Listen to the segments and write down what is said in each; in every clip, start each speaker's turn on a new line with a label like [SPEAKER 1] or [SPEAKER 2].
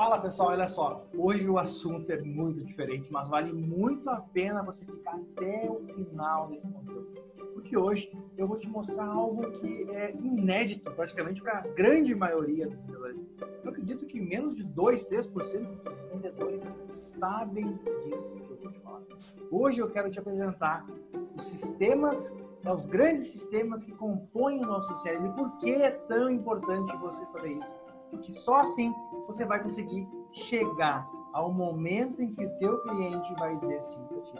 [SPEAKER 1] Fala pessoal, olha só. Hoje o assunto é muito diferente, mas vale muito a pena você ficar até o final desse conteúdo. Porque hoje eu vou te mostrar algo que é inédito praticamente para a grande maioria dos vendedores. Eu acredito que menos de 2, 3% dos vendedores sabem disso que eu vou te falar. Hoje eu quero te apresentar os sistemas, né, os grandes sistemas que compõem o nosso cérebro e por que é tão importante você saber isso. Porque só assim você vai conseguir chegar ao momento em que o teu cliente vai dizer sim para ti.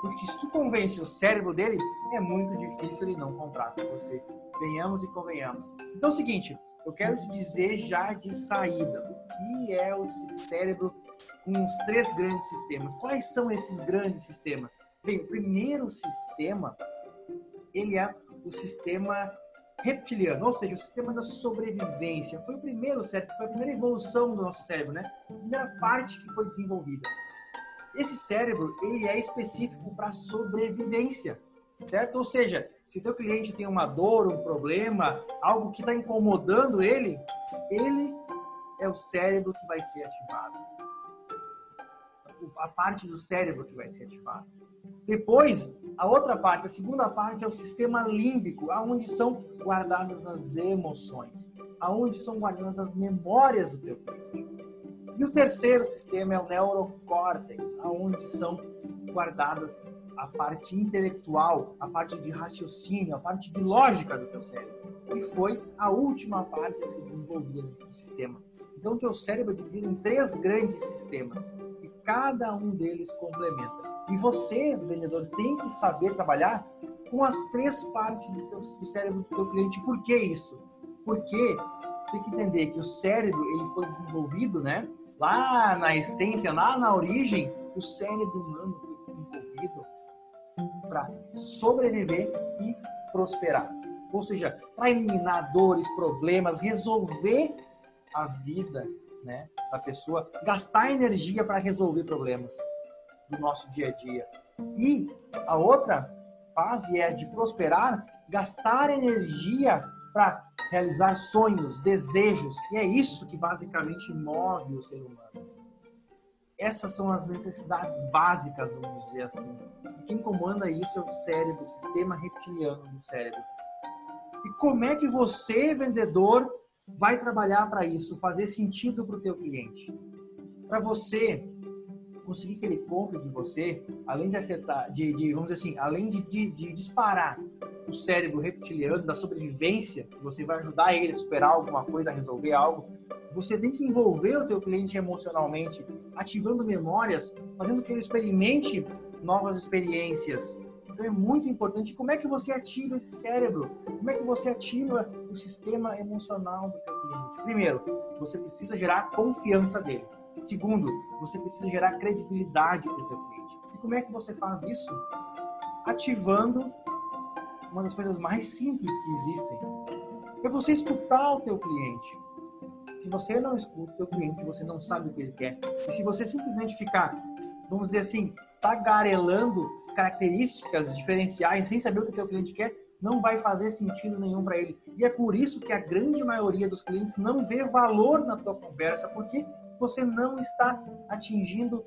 [SPEAKER 1] Porque se tu convence o cérebro dele, é muito difícil ele não comprar com você. Venhamos e convenhamos. Então é o seguinte, eu quero te dizer já de saída o que é o cérebro com os três grandes sistemas. Quais são esses grandes sistemas? Bem, o primeiro sistema, ele é o sistema reptiliano, ou seja, o sistema da sobrevivência. Foi o primeiro cérebro, foi a primeira evolução do nosso cérebro, né? A primeira parte que foi desenvolvida. Esse cérebro, ele é específico para sobrevivência, certo? Ou seja, se teu cliente tem uma dor, um problema, algo que está incomodando ele, ele é o cérebro que vai ser ativado. A parte do cérebro que vai ser ativada. Depois, a outra parte, a segunda parte é o sistema límbico, aonde são guardadas as emoções, aonde são guardadas as memórias do teu cliente. E o terceiro sistema é o neurocórtex, aonde são guardadas a parte intelectual, a parte de raciocínio, a parte de lógica do teu cérebro. E foi a última parte a se desenvolver no sistema. Então, o teu cérebro é dividido em três grandes sistemas e cada um deles complementa. E você, vendedor, tem que saber trabalhar com as três partes do, teu, do cérebro do teu cliente. Por que isso? Porque tem que entender que o cérebro ele foi desenvolvido, né? Lá na essência, lá na origem, o cérebro humano foi desenvolvido para sobreviver e prosperar. Ou seja, para eliminar dores, problemas, resolver a vida né, da pessoa, gastar energia para resolver problemas do nosso dia a dia. E a outra fase é de prosperar, gastar energia para realizar sonhos, desejos. E é isso que basicamente move o ser humano. Essas são as necessidades básicas, vamos dizer assim. E quem comanda isso é o cérebro, o sistema reptiliano do cérebro. E como é que você, vendedor, vai trabalhar para isso, fazer sentido para o teu cliente? Para você conseguir que ele compre de você, além de afetar, de, de vamos dizer assim, além de, de, de, disparar o cérebro reptiliano da sobrevivência, que você vai ajudar ele a superar alguma coisa, a resolver algo, você tem que envolver o teu cliente emocionalmente, ativando memórias, fazendo que ele experimente novas experiências. Então é muito importante como é que você ativa esse cérebro, como é que você ativa o sistema emocional do teu cliente. Primeiro, você precisa gerar confiança dele. Segundo, você precisa gerar credibilidade para o teu cliente. E como é que você faz isso? Ativando uma das coisas mais simples que existem. É você escutar o teu cliente. Se você não escuta o teu cliente, você não sabe o que ele quer. E se você simplesmente ficar, vamos dizer assim, tagarelando características diferenciais sem saber o que o teu cliente quer, não vai fazer sentido nenhum para ele. E é por isso que a grande maioria dos clientes não vê valor na tua conversa, porque você não está atingindo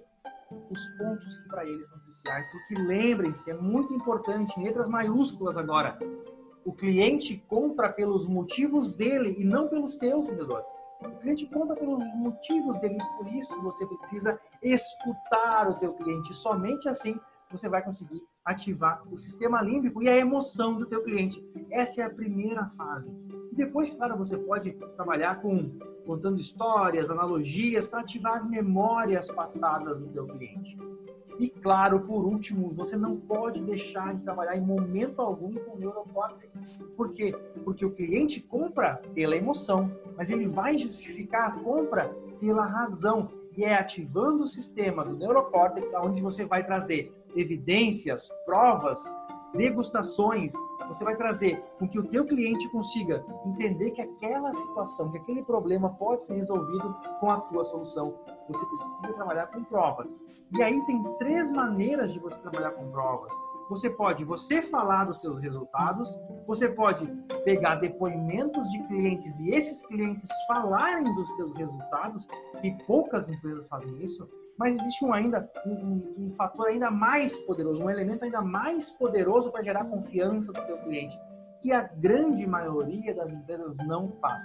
[SPEAKER 1] os pontos que para eles são cruciais. Porque lembrem-se, é muito importante, em letras maiúsculas agora, o cliente compra pelos motivos dele e não pelos teus, vendedor. O cliente compra pelos motivos dele, por isso você precisa escutar o teu cliente. Somente assim você vai conseguir ativar o sistema límbico e a emoção do teu cliente. Essa é a primeira fase. E depois, claro, você pode trabalhar com contando histórias, analogias para ativar as memórias passadas do teu cliente. E claro, por último, você não pode deixar de trabalhar em momento algum com o neurocórtex. Por quê? Porque o cliente compra pela emoção, mas ele vai justificar a compra pela razão. E é ativando o sistema do neurocórtex onde você vai trazer evidências, provas, degustações, você vai trazer com que o teu cliente consiga entender que aquela situação, que aquele problema pode ser resolvido com a tua solução. Você precisa trabalhar com provas. E aí tem três maneiras de você trabalhar com provas. você pode você falar dos seus resultados, você pode pegar depoimentos de clientes e esses clientes falarem dos seus resultados, que poucas empresas fazem isso, mas existe um ainda um, um, fator ainda mais poderoso, um elemento ainda mais poderoso para gerar confiança do teu cliente, que a grande maioria das empresas não faz,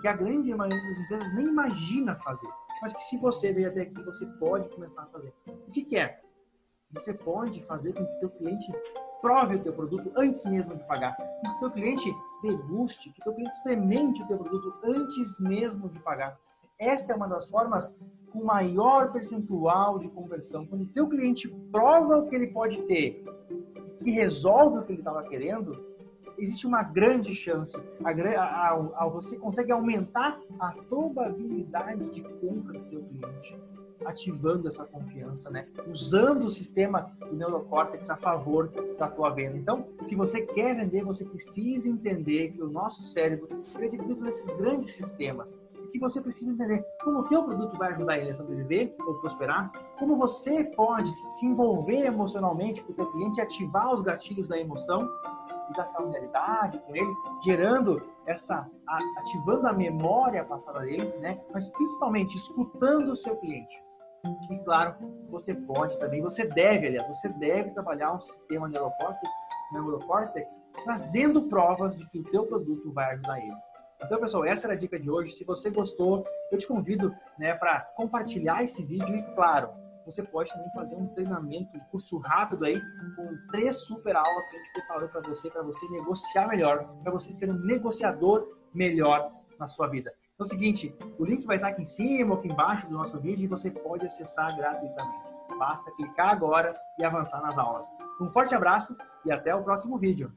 [SPEAKER 1] que a grande maioria das empresas nem imagina fazer, mas que se você veio até aqui, você pode começar a fazer. O que, que é? Você pode fazer com que o teu cliente prove o teu produto antes mesmo de pagar, que o teu cliente deguste, que o teu cliente experimente o teu produto antes mesmo de pagar. Essa é uma das formas com maior percentual de conversão. Quando o teu cliente prova o que ele pode ter e resolve o que ele estava querendo, existe uma grande chance. A, a, a, você consegue aumentar a probabilidade de compra do teu cliente, ativando essa confiança, né? Usando o sistema do neurocórtex a favor da tua venda. Então, se você quer vender, você precisa entender que o nosso cérebro é dividido nesses grandes sistemas que você precisa entender como o teu produto vai ajudar ele a sobreviver ou prosperar, como você pode se envolver emocionalmente com o teu cliente, ativar os gatilhos da emoção e da familiaridade com ele, gerando essa, ativando a memória passada dele, né? Mas principalmente escutando o seu cliente. E claro, você pode também, você deve, aliás, você deve trabalhar um sistema neurocórtex, neurocórtex trazendo provas de que o teu produto vai ajudar ele. Então, pessoal, essa era a dica de hoje. Se você gostou, eu te convido né, para compartilhar esse vídeo e, claro, você pode também fazer um treinamento, um curso rápido aí, com três super aulas que a gente preparou para você, para você negociar melhor, para você ser um negociador melhor na sua vida. Então é o seguinte, o link vai estar aqui em cima ou aqui embaixo do nosso vídeo e você pode acessar gratuitamente. Basta clicar agora e avançar nas aulas. Um forte abraço e até o próximo vídeo.